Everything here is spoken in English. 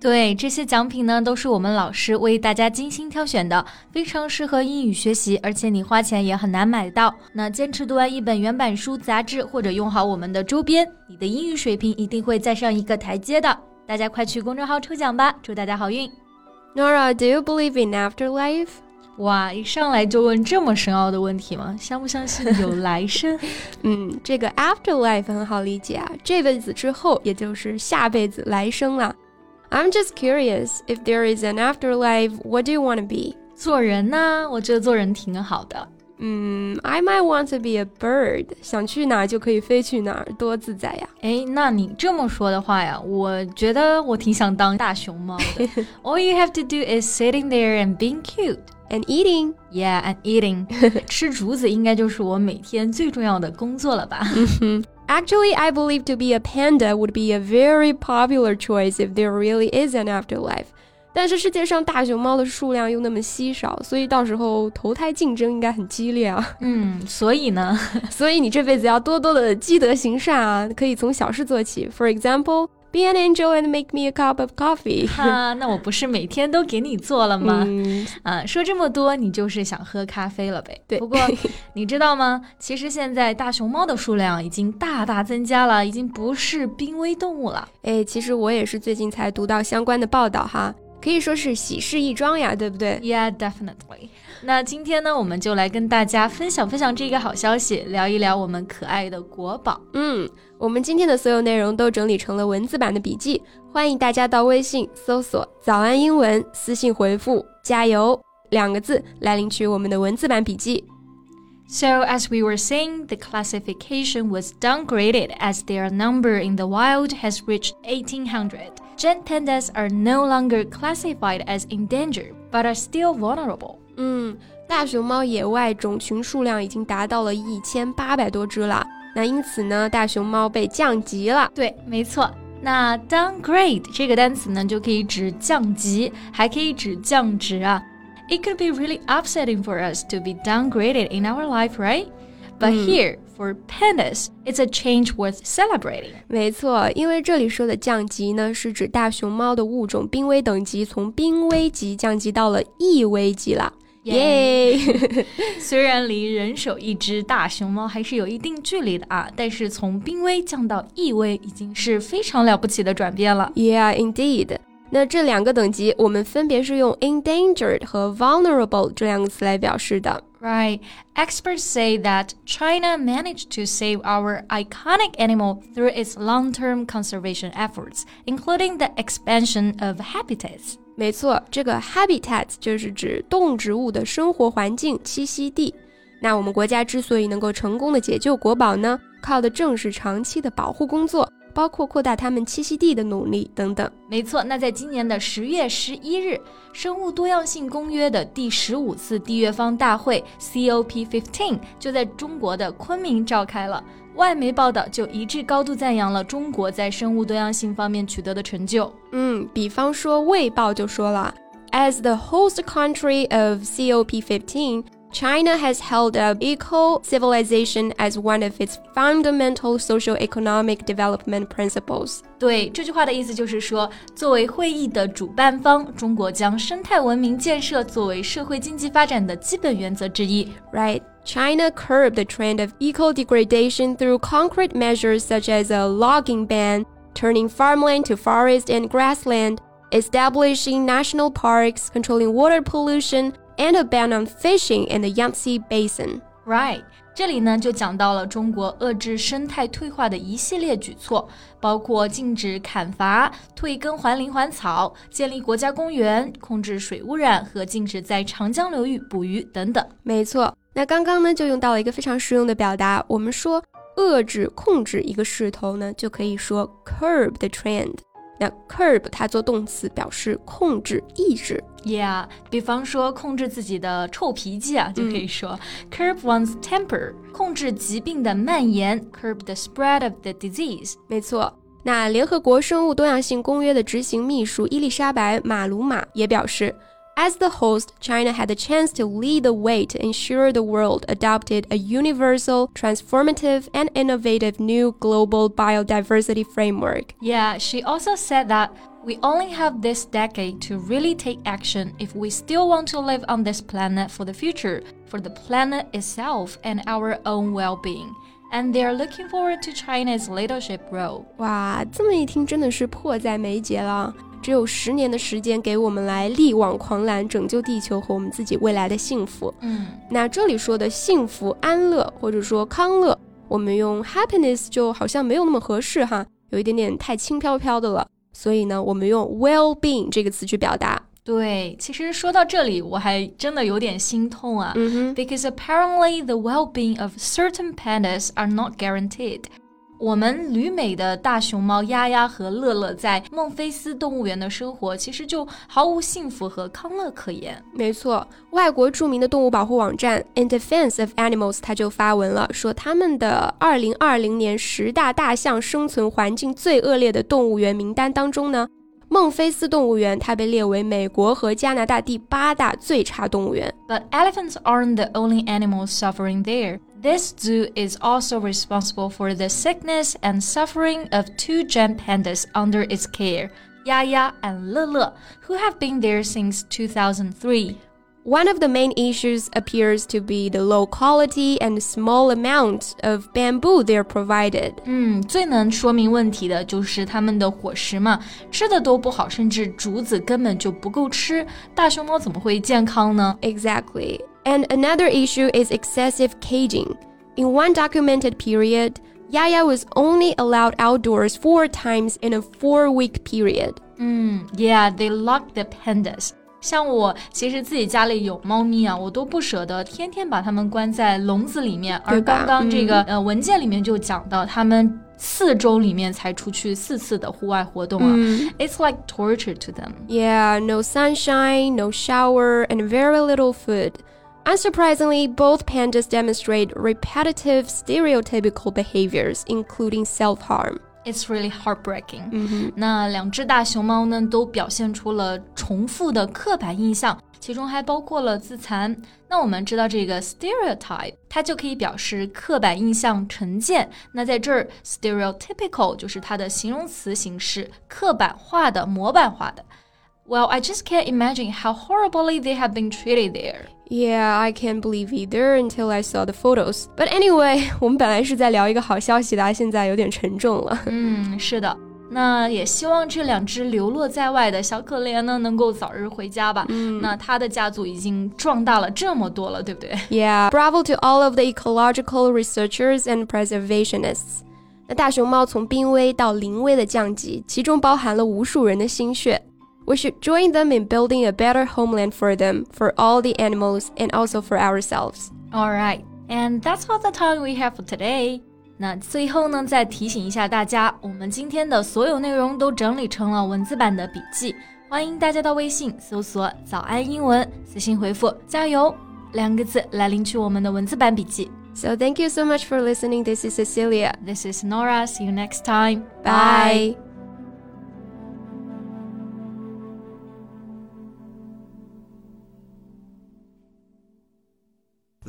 对，这些奖品呢，都是我们老师为大家精心挑选的，非常适合英语学习，而且你花钱也很难买到。那坚持读完一本原版书、杂志，或者用好我们的周边，你的英语水平一定会再上一个台阶的。大家快去公众号抽奖吧，祝大家好运。Nora，do you believe in afterlife？哇，一上来就问这么深奥的问题吗？相不相信有来生？嗯，这个 afterlife 很好理解啊，这辈子之后，也就是下辈子来生了。I'm just curious if there is an afterlife, what do you want to be? 做人呢，我觉得做人挺好的。嗯，I might want to be a bird，想去哪就可以飞去哪儿，多自在呀！哎，那你这么说的话呀，我觉得我挺想当大熊猫的。All you have to do is sitting there and being cute and eating. Yeah, and eating. 吃竹子应该就是我每天最重要的工作了吧 ？Actually, I believe to be a panda would be a very popular choice if there really is an afterlife. 但是世界上大熊猫的数量又那么稀少，所以到时候投胎竞争应该很激烈啊。嗯，所以呢，所以你这辈子要多多的积德行善啊，可以从小事做起。For example. Be an angel and make me a cup of coffee。哈，那我不是每天都给你做了吗？嗯、啊，说这么多，你就是想喝咖啡了呗？对。不过 你知道吗？其实现在大熊猫的数量已经大大增加了，已经不是濒危动物了。哎，其实我也是最近才读到相关的报道哈。可以说是喜事一桩呀，对不对？Yeah, definitely. 那今天呢，我们就来跟大家分享分享这个好消息，聊一聊我们可爱的国宝。嗯，我们今天的所有内容都整理成了文字版的笔记，欢迎大家到微信搜索“早安英文”，私信回复“加油”两个字来领取我们的文字版笔记。So, as we were saying, the classification was downgraded as their number in the wild has reached 1800. Giant pandas are no longer classified as endangered, but are still vulnerable. 嗯，大熊猫野外种群数量已经达到了一千八百多只了。那因此呢，大熊猫被降级了。对，没错。那 downgrade 这个单词呢，就可以指降级，还可以指降职啊。It could be really upsetting for us to be downgraded in our life, right? But here, for pandas, it's a change worth celebrating. 没错，因为这里说的降级呢，是指大熊猫的物种濒危等级从濒危级降级到了易危级了。耶！虽然离人手一只大熊猫还是有一定距离的啊，但是从濒危降到易危已经是非常了不起的转变了。Yeah, indeed. 那这两个等级，我们分别是用 endangered 和 vulnerable 这两个词来表示的。Right. Experts say that China managed to save our iconic animal through its long-term conservation efforts, including the expansion of habitats. 没错，这个 habitat 就是指动植物的生活环境、栖息地。那我们国家之所以能够成功的解救国宝呢，靠的正是长期的保护工作。包括扩大它们栖息地的努力等等。没错，那在今年的十月十一日，《生物多样性公约》的第十五次缔约方大会 （COP15） 就在中国的昆明召开了。外媒报道就一致高度赞扬了中国在生物多样性方面取得的成就。嗯，比方说《卫报》就说了，As the host country of COP15。China has held up eco civilization as one of its fundamental socio-economic development principles. 对这句话的意思就是说，作为会议的主办方，中国将生态文明建设作为社会经济发展的基本原则之一。Right. China curbed the trend of eco degradation through concrete measures such as a logging ban, turning farmland to forest and grassland, establishing national parks, controlling water pollution, and a ban on fishing in the Yangtze Basin. Right. 这里呢就讲到了中国遏制生态退化的一系列举措，包括禁止砍伐、退耕还林还草、建立国家公园、控制水污染和禁止在长江流域捕鱼等等。没错， 那刚刚呢就用到了一个非常实用的表达，我们说遏制、控制一个势头呢，就可以说 curb the trend。那 curb 它做动词表示控制、抑制。Yeah，比方说控制自己的臭脾气啊，就可以说、嗯、curb one's temper，控制疾病的蔓延，curb the spread of the disease。没错。那联合国生物多样性公约的执行秘书伊丽莎白·马鲁马也表示。As the host, China had the chance to lead the way to ensure the world adopted a universal, transformative, and innovative new global biodiversity framework. Yeah, she also said that we only have this decade to really take action if we still want to live on this planet for the future, for the planet itself and our own well being. And they are looking forward to China's leadership role. 哇，这么一听真的是迫在眉睫了。 只有十年的时间给我们来力挽狂澜，拯救地球和我们自己未来的幸福。嗯，那这里说的幸福、安乐或者说康乐，我们用 happiness 就好像没有那么合适哈，有一点点太轻飘飘的了。所以呢，我们用 well-being 这个词去表达。对，其实说到这里，我还真的有点心痛啊。嗯、Because apparently the well-being of certain pandas are not guaranteed. 我们旅美的大熊猫丫丫和乐乐在孟菲斯动物园的生活，其实就毫无幸福和康乐可言。没错，外国著名的动物保护网站 In Defense of Animals，它就发文了，说他们的2020年十大大象生存环境最恶劣的动物园名单当中呢，孟菲斯动物园它被列为美国和加拿大第八大最差动物园。But elephants aren't the only animals suffering there. This zoo is also responsible for the sickness and suffering of two giant pandas under its care, Yaya and Lele, who have been there since 2003. One of the main issues appears to be the low quality and small amount of bamboo they're provided. 嗯，最能说明问题的就是它们的伙食嘛，吃的都不好，甚至竹子根本就不够吃。大熊猫怎么会健康呢 Exactly. And another issue is excessive caging. In one documented period, Yaya was only allowed outdoors four times in a four week period. 嗯，Yeah, they lock the pandas. 像我其实自己家里有猫咪啊，我都不舍得天天把它们关在笼子里面。而对吧刚刚这个、呃文件里面就讲到，它们四周里面才出去四次的户外活动啊、It's like torture to them. Yeah, no sunshine, no shower, and very little food. Unsurprisingly, both pandas demonstrate repetitive stereotypical behaviors, including self harm. It's really heartbreaking. 那两只大熊猫呢，都表现出了重复的刻板印象，其中还包括了自残。那我们知道这个 stereotype，它就可以表示刻板印象、成见。那在这儿，stereotypical 就是它的形容词形式，刻板化的、模板化的。 Well, I just can't imagine how horribly they have been treated there. Yeah, I can't believe either until I saw the photos. But anyway, 我们本来是在聊一个好消息的，现在有点沉重了。嗯，是的。那也希望这两只流落在外的小可怜呢，能够早日回家吧。那它的家族已经壮大了这么多了，对不对？ Yeah, bravo to all of the ecological researchers and preservationists. 那大熊猫从濒危到临危的降级，其中包含了无数人的心血。 We should join them in building a better homeland for them, for all the animals, and also for ourselves. All right, and that's all the time we have for today. 那最后呢，再提醒一下大家，我们今天的所有内容都整理成了文字版的笔记，欢迎大家到微信搜索“早安英文”，私信回复“加油”两个字来领取我们的文字版笔记。 So thank you so much for listening. This is Cecilia. This is Nora. See you next time. Bye.